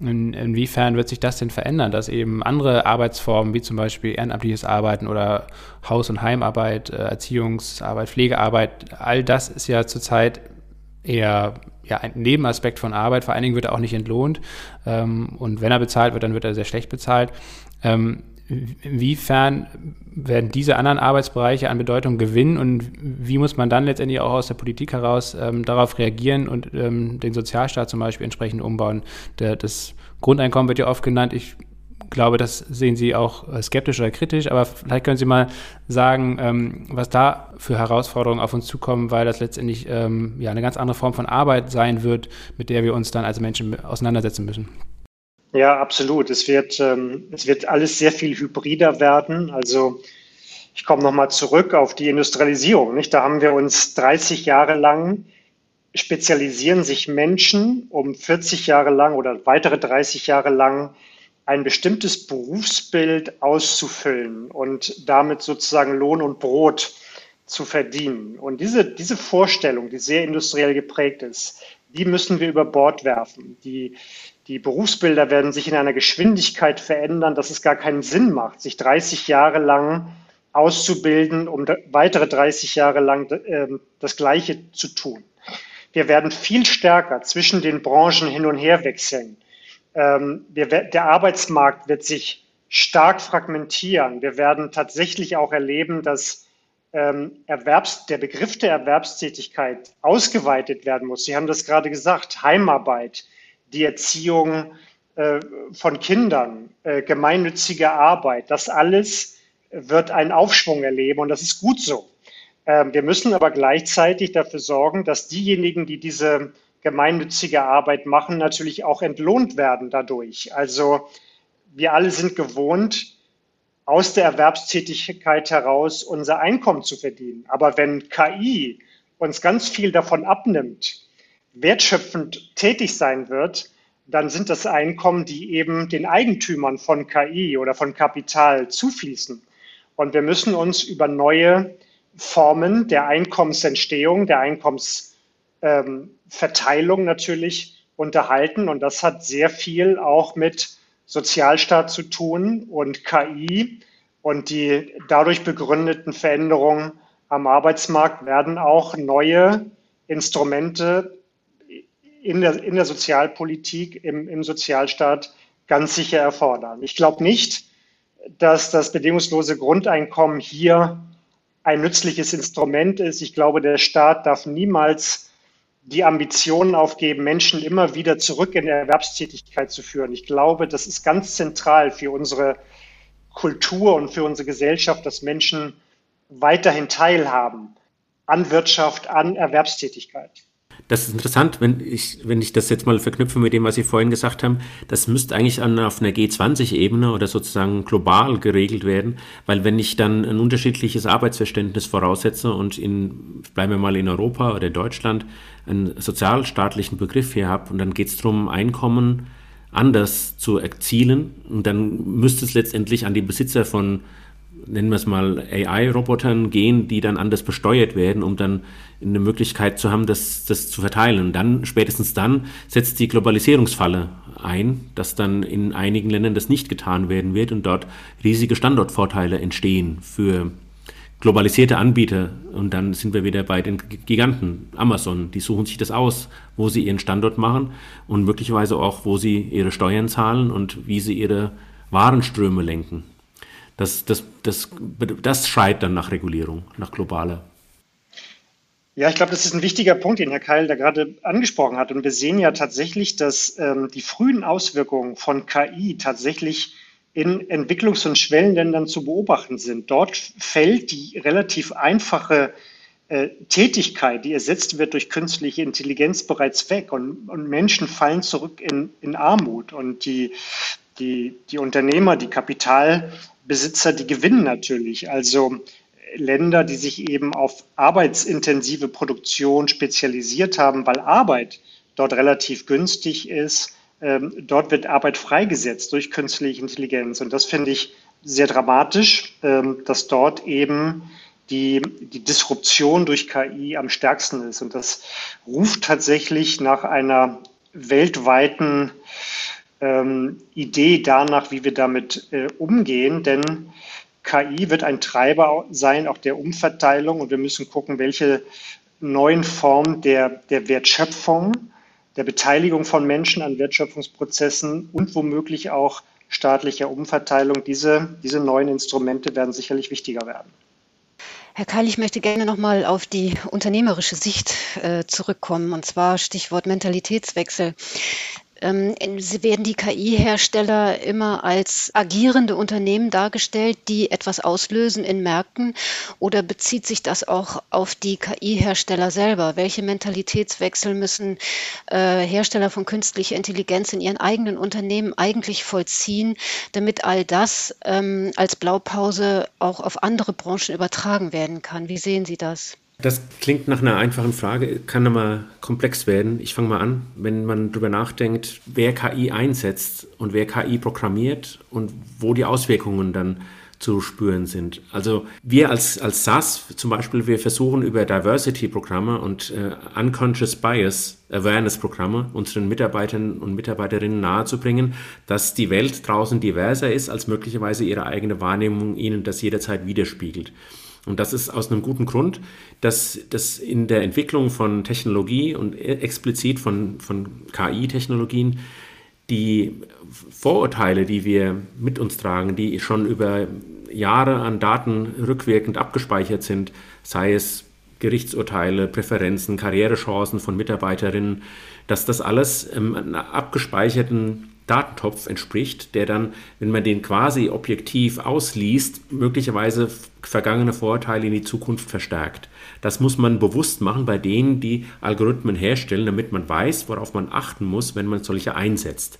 In, inwiefern wird sich das denn verändern, dass eben andere Arbeitsformen wie zum Beispiel ehrenamtliches Arbeiten oder Haus- und Heimarbeit, äh, Erziehungsarbeit, Pflegearbeit, all das ist ja zurzeit eher ja, ein Nebenaspekt von Arbeit. Vor allen Dingen wird er auch nicht entlohnt. Ähm, und wenn er bezahlt wird, dann wird er sehr schlecht bezahlt. Ähm, inwiefern werden diese anderen Arbeitsbereiche an Bedeutung gewinnen und wie muss man dann letztendlich auch aus der Politik heraus ähm, darauf reagieren und ähm, den Sozialstaat zum Beispiel entsprechend umbauen? Der, das Grundeinkommen wird ja oft genannt. Ich glaube, das sehen Sie auch äh, skeptisch oder kritisch, aber vielleicht können Sie mal sagen, ähm, was da für Herausforderungen auf uns zukommen, weil das letztendlich ähm, ja eine ganz andere Form von Arbeit sein wird, mit der wir uns dann als Menschen auseinandersetzen müssen. Ja, absolut. Es wird, ähm, es wird alles sehr viel hybrider werden. Also ich komme nochmal zurück auf die Industrialisierung. Nicht? Da haben wir uns 30 Jahre lang spezialisieren sich Menschen, um 40 Jahre lang oder weitere 30 Jahre lang ein bestimmtes Berufsbild auszufüllen und damit sozusagen Lohn und Brot zu verdienen. Und diese, diese Vorstellung, die sehr industriell geprägt ist, die müssen wir über Bord werfen. Die, die Berufsbilder werden sich in einer Geschwindigkeit verändern, dass es gar keinen Sinn macht, sich 30 Jahre lang auszubilden, um weitere 30 Jahre lang äh, das Gleiche zu tun. Wir werden viel stärker zwischen den Branchen hin und her wechseln ähm, wir, der Arbeitsmarkt wird sich stark fragmentieren. Wir werden tatsächlich auch erleben, dass ähm, Erwerbs, der Begriff der Erwerbstätigkeit ausgeweitet werden muss. Sie haben das gerade gesagt, Heimarbeit, die Erziehung äh, von Kindern, äh, gemeinnützige Arbeit, das alles wird einen Aufschwung erleben und das ist gut so. Ähm, wir müssen aber gleichzeitig dafür sorgen, dass diejenigen, die diese gemeinnützige Arbeit machen, natürlich auch entlohnt werden dadurch. Also wir alle sind gewohnt, aus der Erwerbstätigkeit heraus unser Einkommen zu verdienen. Aber wenn KI uns ganz viel davon abnimmt, wertschöpfend tätig sein wird, dann sind das Einkommen, die eben den Eigentümern von KI oder von Kapital zufließen. Und wir müssen uns über neue Formen der Einkommensentstehung, der Einkommensverteilung ähm, natürlich unterhalten. Und das hat sehr viel auch mit Sozialstaat zu tun und KI und die dadurch begründeten Veränderungen am Arbeitsmarkt werden auch neue Instrumente in der, in der Sozialpolitik, im, im Sozialstaat ganz sicher erfordern. Ich glaube nicht, dass das bedingungslose Grundeinkommen hier ein nützliches Instrument ist. Ich glaube, der Staat darf niemals die Ambitionen aufgeben, Menschen immer wieder zurück in Erwerbstätigkeit zu führen. Ich glaube, das ist ganz zentral für unsere Kultur und für unsere Gesellschaft, dass Menschen weiterhin teilhaben an Wirtschaft, an Erwerbstätigkeit. Das ist interessant, wenn ich, wenn ich das jetzt mal verknüpfe mit dem, was Sie vorhin gesagt haben. Das müsste eigentlich an, auf einer G20-Ebene oder sozusagen global geregelt werden, weil wenn ich dann ein unterschiedliches Arbeitsverständnis voraussetze und in, bleiben wir mal in Europa oder in Deutschland, einen sozialstaatlichen Begriff hier habe und dann geht es darum, Einkommen anders zu erzielen und dann müsste es letztendlich an die Besitzer von nennen wir es mal AI-Robotern gehen, die dann anders besteuert werden, um dann eine Möglichkeit zu haben, das, das zu verteilen. Dann, spätestens dann, setzt die Globalisierungsfalle ein, dass dann in einigen Ländern das nicht getan werden wird und dort riesige Standortvorteile entstehen für globalisierte Anbieter. Und dann sind wir wieder bei den Giganten, Amazon, die suchen sich das aus, wo sie ihren Standort machen und möglicherweise auch, wo sie ihre Steuern zahlen und wie sie ihre Warenströme lenken. Das, das, das, das schreit dann nach Regulierung, nach globaler. Ja, ich glaube, das ist ein wichtiger Punkt, den Herr Keil da gerade angesprochen hat. Und wir sehen ja tatsächlich, dass ähm, die frühen Auswirkungen von KI tatsächlich in Entwicklungs- und Schwellenländern zu beobachten sind. Dort fällt die relativ einfache äh, Tätigkeit, die ersetzt wird durch künstliche Intelligenz, bereits weg und, und Menschen fallen zurück in, in Armut. Und die, die, die Unternehmer, die Kapital, Besitzer, die gewinnen natürlich. Also Länder, die sich eben auf arbeitsintensive Produktion spezialisiert haben, weil Arbeit dort relativ günstig ist. Ähm, dort wird Arbeit freigesetzt durch künstliche Intelligenz. Und das finde ich sehr dramatisch, ähm, dass dort eben die, die Disruption durch KI am stärksten ist. Und das ruft tatsächlich nach einer weltweiten ähm, Idee danach, wie wir damit äh, umgehen, denn KI wird ein Treiber sein, auch der Umverteilung und wir müssen gucken, welche neuen Formen der, der Wertschöpfung, der Beteiligung von Menschen an Wertschöpfungsprozessen und womöglich auch staatlicher Umverteilung, diese, diese neuen Instrumente werden sicherlich wichtiger werden. Herr Keil, ich möchte gerne nochmal auf die unternehmerische Sicht äh, zurückkommen, und zwar Stichwort Mentalitätswechsel. Ähm, sie werden die KI-Hersteller immer als agierende Unternehmen dargestellt, die etwas auslösen in Märkten? Oder bezieht sich das auch auf die KI-Hersteller selber? Welche Mentalitätswechsel müssen äh, Hersteller von künstlicher Intelligenz in ihren eigenen Unternehmen eigentlich vollziehen, damit all das ähm, als Blaupause auch auf andere Branchen übertragen werden kann? Wie sehen Sie das? Das klingt nach einer einfachen Frage, kann aber komplex werden. Ich fange mal an, wenn man darüber nachdenkt, wer KI einsetzt und wer KI programmiert und wo die Auswirkungen dann zu spüren sind. Also wir als, als SAS zum Beispiel, wir versuchen über Diversity-Programme und äh, Unconscious Bias Awareness-Programme unseren Mitarbeitern und Mitarbeiterinnen nahezubringen, dass die Welt draußen diverser ist, als möglicherweise ihre eigene Wahrnehmung ihnen das jederzeit widerspiegelt. Und das ist aus einem guten Grund, dass das in der Entwicklung von Technologie und explizit von, von KI-Technologien die Vorurteile, die wir mit uns tragen, die schon über Jahre an Daten rückwirkend abgespeichert sind, sei es Gerichtsurteile, Präferenzen, Karrierechancen von Mitarbeiterinnen, dass das alles im abgespeicherten Datentopf entspricht, der dann, wenn man den quasi objektiv ausliest, möglicherweise vergangene Vorteile in die Zukunft verstärkt. Das muss man bewusst machen bei denen, die Algorithmen herstellen, damit man weiß, worauf man achten muss, wenn man solche einsetzt.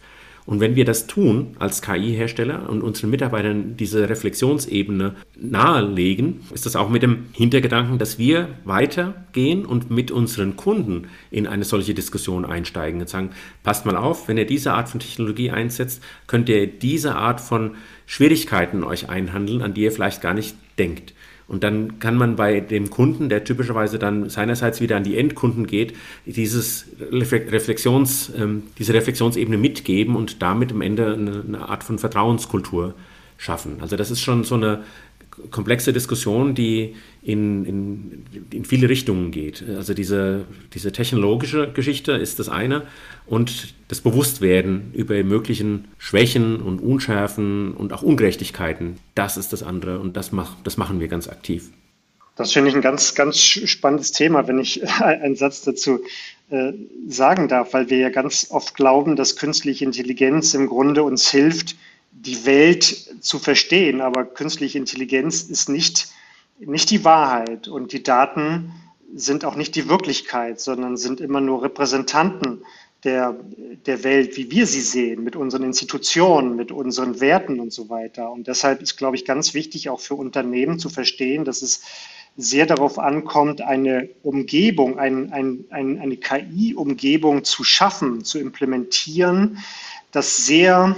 Und wenn wir das tun als KI-Hersteller und unseren Mitarbeitern diese Reflexionsebene nahelegen, ist das auch mit dem Hintergedanken, dass wir weitergehen und mit unseren Kunden in eine solche Diskussion einsteigen und sagen, passt mal auf, wenn ihr diese Art von Technologie einsetzt, könnt ihr diese Art von Schwierigkeiten euch einhandeln, an die ihr vielleicht gar nicht denkt. Und dann kann man bei dem Kunden, der typischerweise dann seinerseits wieder an die Endkunden geht, dieses Reflexions, ähm, diese Reflexionsebene mitgeben und damit am Ende eine, eine Art von Vertrauenskultur schaffen. Also das ist schon so eine komplexe Diskussion, die in, in, in viele Richtungen geht. Also diese, diese technologische Geschichte ist das eine und das Bewusstwerden über möglichen Schwächen und Unschärfen und auch Ungerechtigkeiten, das ist das andere und das, mach, das machen wir ganz aktiv. Das finde ich ein ganz, ganz spannendes Thema, wenn ich einen Satz dazu äh, sagen darf, weil wir ja ganz oft glauben, dass künstliche Intelligenz im Grunde uns hilft, die Welt zu verstehen. Aber künstliche Intelligenz ist nicht, nicht die Wahrheit und die Daten sind auch nicht die Wirklichkeit, sondern sind immer nur Repräsentanten der, der Welt, wie wir sie sehen, mit unseren Institutionen, mit unseren Werten und so weiter. Und deshalb ist, glaube ich, ganz wichtig, auch für Unternehmen zu verstehen, dass es sehr darauf ankommt, eine Umgebung, ein, ein, ein, eine KI-Umgebung zu schaffen, zu implementieren, das sehr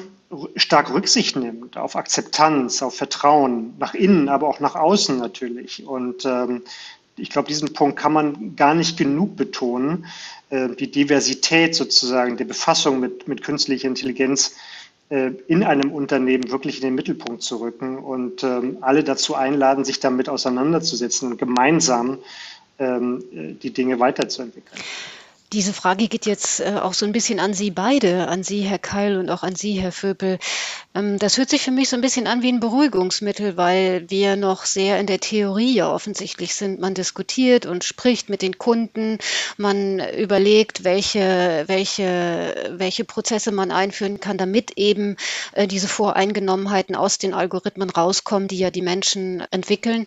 stark Rücksicht nimmt auf Akzeptanz, auf Vertrauen, nach innen, aber auch nach außen natürlich. Und ähm, ich glaube, diesen Punkt kann man gar nicht genug betonen, äh, die Diversität sozusagen der Befassung mit, mit künstlicher Intelligenz äh, in einem Unternehmen wirklich in den Mittelpunkt zu rücken und ähm, alle dazu einladen, sich damit auseinanderzusetzen und gemeinsam ähm, äh, die Dinge weiterzuentwickeln. Diese Frage geht jetzt äh, auch so ein bisschen an Sie beide, an Sie, Herr Keil, und auch an Sie, Herr Vöpel. Ähm, das hört sich für mich so ein bisschen an wie ein Beruhigungsmittel, weil wir noch sehr in der Theorie ja offensichtlich sind. Man diskutiert und spricht mit den Kunden, man überlegt, welche, welche, welche Prozesse man einführen kann, damit eben äh, diese Voreingenommenheiten aus den Algorithmen rauskommen, die ja die Menschen entwickeln.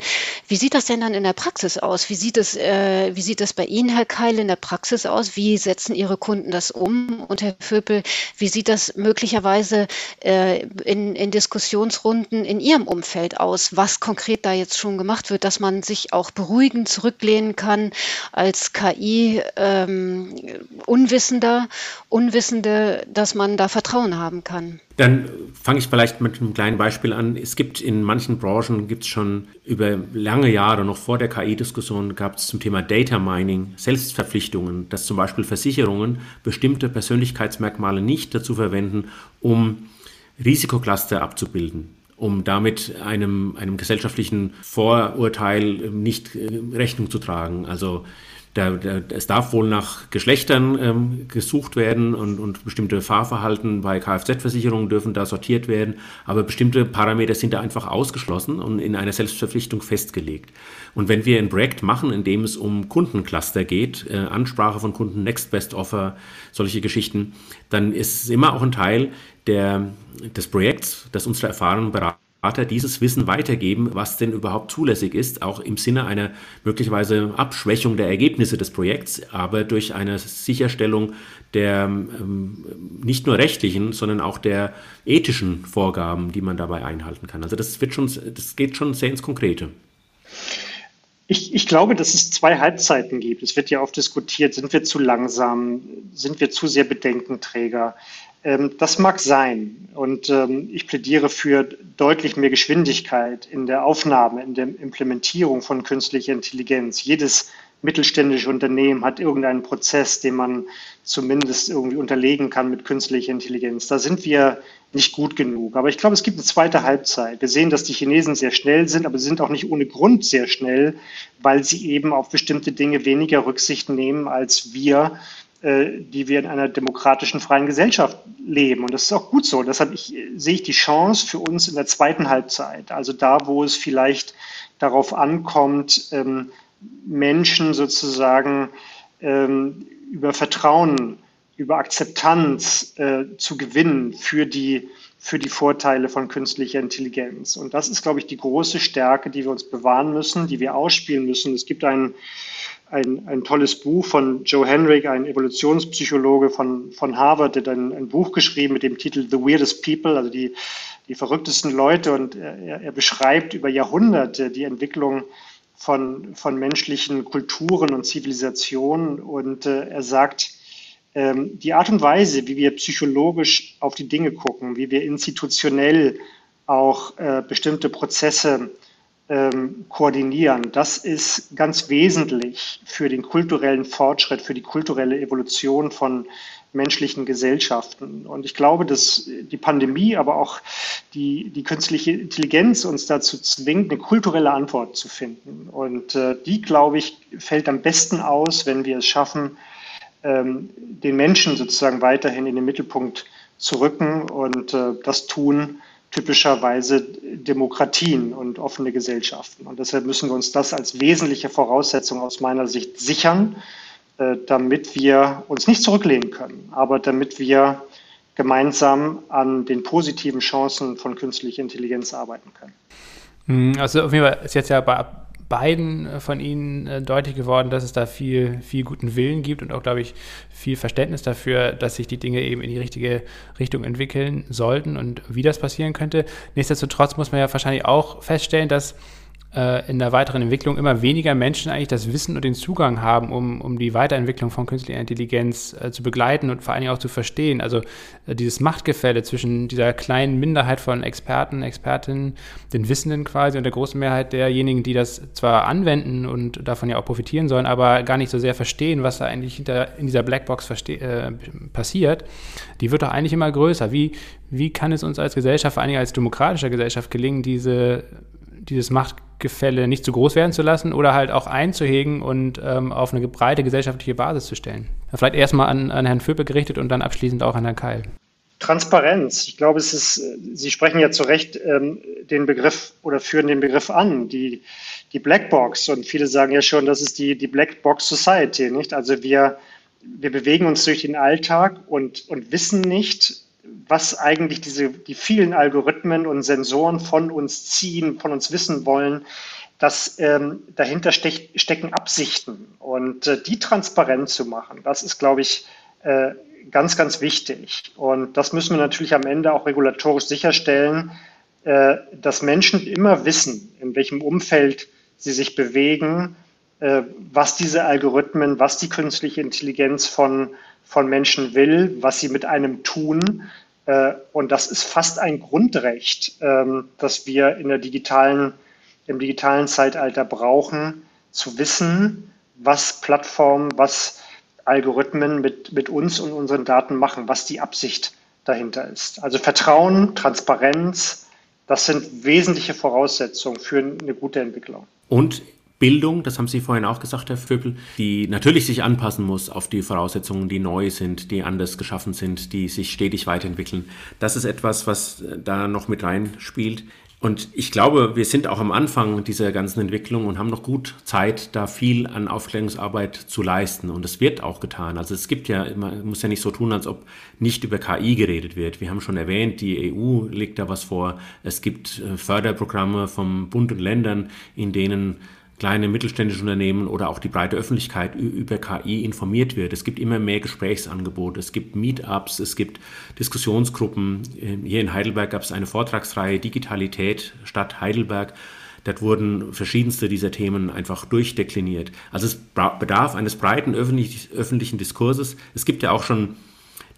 Wie sieht das denn dann in der Praxis aus? Wie sieht es, äh, wie sieht es bei Ihnen, Herr Keil, in der Praxis aus? Wie setzen Ihre Kunden das um? Und Herr Vöpel, wie sieht das möglicherweise äh, in, in Diskussionsrunden in Ihrem Umfeld aus? Was konkret da jetzt schon gemacht wird, dass man sich auch beruhigend zurücklehnen kann als KI ähm, Unwissende, dass man da Vertrauen haben kann? Dann fange ich vielleicht mit einem kleinen Beispiel an. Es gibt in manchen Branchen, gibt es schon über lange Jahre, noch vor der KI-Diskussion, gab es zum Thema Data Mining Selbstverpflichtungen, dass zum Beispiel Versicherungen bestimmte Persönlichkeitsmerkmale nicht dazu verwenden, um Risikocluster abzubilden um damit einem, einem gesellschaftlichen Vorurteil nicht äh, Rechnung zu tragen. Also da, da, es darf wohl nach Geschlechtern ähm, gesucht werden und, und bestimmte Fahrverhalten bei Kfz-Versicherungen dürfen da sortiert werden, aber bestimmte Parameter sind da einfach ausgeschlossen und in einer Selbstverpflichtung festgelegt. Und wenn wir ein Projekt machen, in dem es um Kundencluster geht, äh, Ansprache von Kunden, Next Best Offer, solche Geschichten, dann ist es immer auch ein Teil der, des Projekts, das unsere erfahrenen Berater Berater dieses Wissen weitergeben, was denn überhaupt zulässig ist, auch im Sinne einer möglicherweise Abschwächung der Ergebnisse des Projekts, aber durch eine Sicherstellung der ähm, nicht nur rechtlichen, sondern auch der ethischen Vorgaben, die man dabei einhalten kann. Also das wird schon, das geht schon sehr ins Konkrete. Ich, ich, glaube, dass es zwei Halbzeiten gibt. Es wird ja oft diskutiert, sind wir zu langsam, sind wir zu sehr Bedenkenträger. Ähm, das mag sein. Und ähm, ich plädiere für deutlich mehr Geschwindigkeit in der Aufnahme, in der Implementierung von künstlicher Intelligenz. Jedes mittelständische Unternehmen hat irgendeinen Prozess, den man zumindest irgendwie unterlegen kann mit künstlicher Intelligenz. Da sind wir nicht gut genug. Aber ich glaube, es gibt eine zweite Halbzeit. Wir sehen, dass die Chinesen sehr schnell sind, aber sie sind auch nicht ohne Grund sehr schnell, weil sie eben auf bestimmte Dinge weniger Rücksicht nehmen als wir die wir in einer demokratischen, freien Gesellschaft leben. Und das ist auch gut so. Deshalb ich, sehe ich die Chance für uns in der zweiten Halbzeit, also da, wo es vielleicht darauf ankommt, ähm, Menschen sozusagen ähm, über Vertrauen, über Akzeptanz äh, zu gewinnen für die, für die Vorteile von künstlicher Intelligenz. Und das ist, glaube ich, die große Stärke, die wir uns bewahren müssen, die wir ausspielen müssen. Es gibt einen ein, ein tolles Buch von Joe Henrik, ein Evolutionspsychologe von, von Harvard, der dann ein Buch geschrieben mit dem Titel The Weirdest People, also die, die verrücktesten Leute. Und er, er beschreibt über Jahrhunderte die Entwicklung von, von menschlichen Kulturen und Zivilisationen. Und äh, er sagt, ähm, die Art und Weise, wie wir psychologisch auf die Dinge gucken, wie wir institutionell auch äh, bestimmte Prozesse ähm, koordinieren. Das ist ganz wesentlich für den kulturellen Fortschritt, für die kulturelle Evolution von menschlichen Gesellschaften. Und ich glaube, dass die Pandemie, aber auch die, die künstliche Intelligenz uns dazu zwingt, eine kulturelle Antwort zu finden. Und äh, die, glaube ich, fällt am besten aus, wenn wir es schaffen, ähm, den Menschen sozusagen weiterhin in den Mittelpunkt zu rücken und äh, das tun, typischerweise Demokratien und offene Gesellschaften. Und deshalb müssen wir uns das als wesentliche Voraussetzung aus meiner Sicht sichern, äh, damit wir uns nicht zurücklehnen können, aber damit wir gemeinsam an den positiven Chancen von künstlicher Intelligenz arbeiten können. Hm, also auf jeden Fall ist jetzt ja bei beiden äh, von Ihnen äh, deutlich geworden, dass es da viel, viel guten Willen gibt und auch, glaube ich, viel Verständnis dafür, dass sich die Dinge eben in die richtige Richtung entwickeln sollten und wie das passieren könnte. Nichtsdestotrotz muss man ja wahrscheinlich auch feststellen, dass in der weiteren Entwicklung immer weniger Menschen eigentlich das Wissen und den Zugang haben, um, um die Weiterentwicklung von künstlicher Intelligenz äh, zu begleiten und vor allen Dingen auch zu verstehen. Also äh, dieses Machtgefälle zwischen dieser kleinen Minderheit von Experten, Expertinnen, den Wissenden quasi und der großen Mehrheit derjenigen, die das zwar anwenden und davon ja auch profitieren sollen, aber gar nicht so sehr verstehen, was da eigentlich hinter, in dieser Blackbox äh, passiert, die wird doch eigentlich immer größer. Wie, wie kann es uns als Gesellschaft, vor allen Dingen als demokratischer Gesellschaft gelingen, diese dieses Machtgefälle nicht zu groß werden zu lassen oder halt auch einzuhegen und ähm, auf eine breite gesellschaftliche Basis zu stellen. Vielleicht erstmal an, an Herrn Vöbel gerichtet und dann abschließend auch an Herrn Keil. Transparenz. Ich glaube, es ist, Sie sprechen ja zu Recht ähm, den Begriff oder führen den Begriff an, die, die Blackbox. Und viele sagen ja schon, das ist die, die Blackbox Society, nicht? Also wir, wir bewegen uns durch den Alltag und, und wissen nicht, was eigentlich diese, die vielen Algorithmen und Sensoren von uns ziehen, von uns wissen wollen, dass ähm, dahinter stech, stecken Absichten. Und äh, die transparent zu machen, das ist, glaube ich, äh, ganz, ganz wichtig. Und das müssen wir natürlich am Ende auch regulatorisch sicherstellen, äh, dass Menschen immer wissen, in welchem Umfeld sie sich bewegen, äh, was diese Algorithmen, was die künstliche Intelligenz von, von Menschen will, was sie mit einem tun. Äh, und das ist fast ein Grundrecht, ähm, das wir in der digitalen, im digitalen Zeitalter brauchen, zu wissen, was Plattformen, was Algorithmen mit, mit uns und unseren Daten machen, was die Absicht dahinter ist. Also Vertrauen, Transparenz, das sind wesentliche Voraussetzungen für eine gute Entwicklung. Und Bildung, das haben Sie vorhin auch gesagt, Herr Vögel, die natürlich sich anpassen muss auf die Voraussetzungen, die neu sind, die anders geschaffen sind, die sich stetig weiterentwickeln. Das ist etwas, was da noch mit reinspielt. Und ich glaube, wir sind auch am Anfang dieser ganzen Entwicklung und haben noch gut Zeit, da viel an Aufklärungsarbeit zu leisten. Und es wird auch getan. Also es gibt ja, man muss ja nicht so tun, als ob nicht über KI geredet wird. Wir haben schon erwähnt, die EU legt da was vor. Es gibt äh, Förderprogramme vom Bund und Ländern, in denen kleine mittelständische Unternehmen oder auch die breite Öffentlichkeit über KI informiert wird. Es gibt immer mehr Gesprächsangebote, es gibt Meetups, es gibt Diskussionsgruppen. Ähm, hier in Heidelberg gab es eine Vortragsreihe Digitalität Stadt Heidelberg. Dort wurden verschiedenste dieser Themen einfach durchdekliniert. Also es bedarf eines breiten öffentlichen Diskurses. Es gibt ja auch schon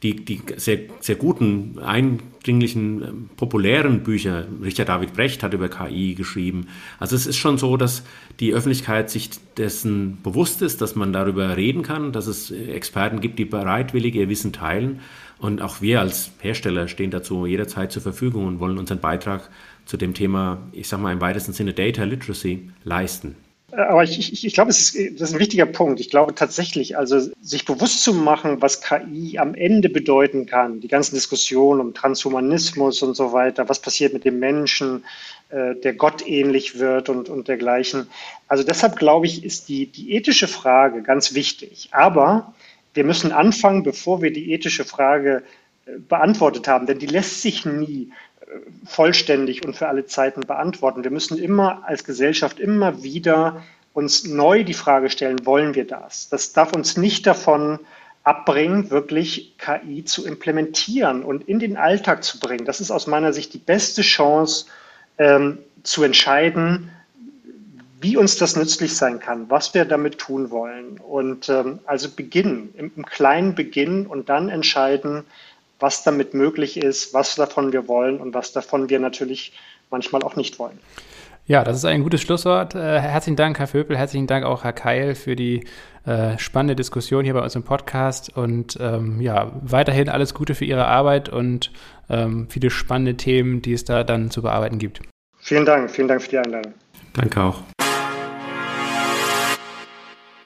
die, die sehr, sehr guten, eindringlichen, ähm, populären Bücher, Richard David Brecht hat über KI geschrieben. Also es ist schon so, dass die Öffentlichkeit sich dessen bewusst ist, dass man darüber reden kann, dass es Experten gibt, die bereitwillig ihr Wissen teilen. Und auch wir als Hersteller stehen dazu jederzeit zur Verfügung und wollen unseren Beitrag zu dem Thema, ich sage mal im weitesten Sinne Data Literacy, leisten. Aber ich, ich, ich glaube, es ist, das ist ein wichtiger Punkt. Ich glaube tatsächlich, also sich bewusst zu machen, was KI am Ende bedeuten kann, die ganzen Diskussionen um Transhumanismus und so weiter, was passiert mit dem Menschen, äh, der Gott ähnlich wird und, und dergleichen. Also deshalb glaube ich, ist die, die ethische Frage ganz wichtig. Aber wir müssen anfangen, bevor wir die ethische Frage äh, beantwortet haben, denn die lässt sich nie vollständig und für alle Zeiten beantworten. Wir müssen immer als Gesellschaft immer wieder uns neu die Frage stellen, wollen wir das? Das darf uns nicht davon abbringen, wirklich KI zu implementieren und in den Alltag zu bringen. Das ist aus meiner Sicht die beste Chance ähm, zu entscheiden, wie uns das nützlich sein kann, was wir damit tun wollen. Und ähm, also beginnen, im, im kleinen beginnen und dann entscheiden, was damit möglich ist, was davon wir wollen und was davon wir natürlich manchmal auch nicht wollen. Ja, das ist ein gutes Schlusswort. Äh, herzlichen Dank, Herr Vöpel. Herzlichen Dank auch, Herr Keil, für die äh, spannende Diskussion hier bei uns im Podcast. Und ähm, ja, weiterhin alles Gute für Ihre Arbeit und ähm, viele spannende Themen, die es da dann zu bearbeiten gibt. Vielen Dank. Vielen Dank für die Einladung. Danke auch.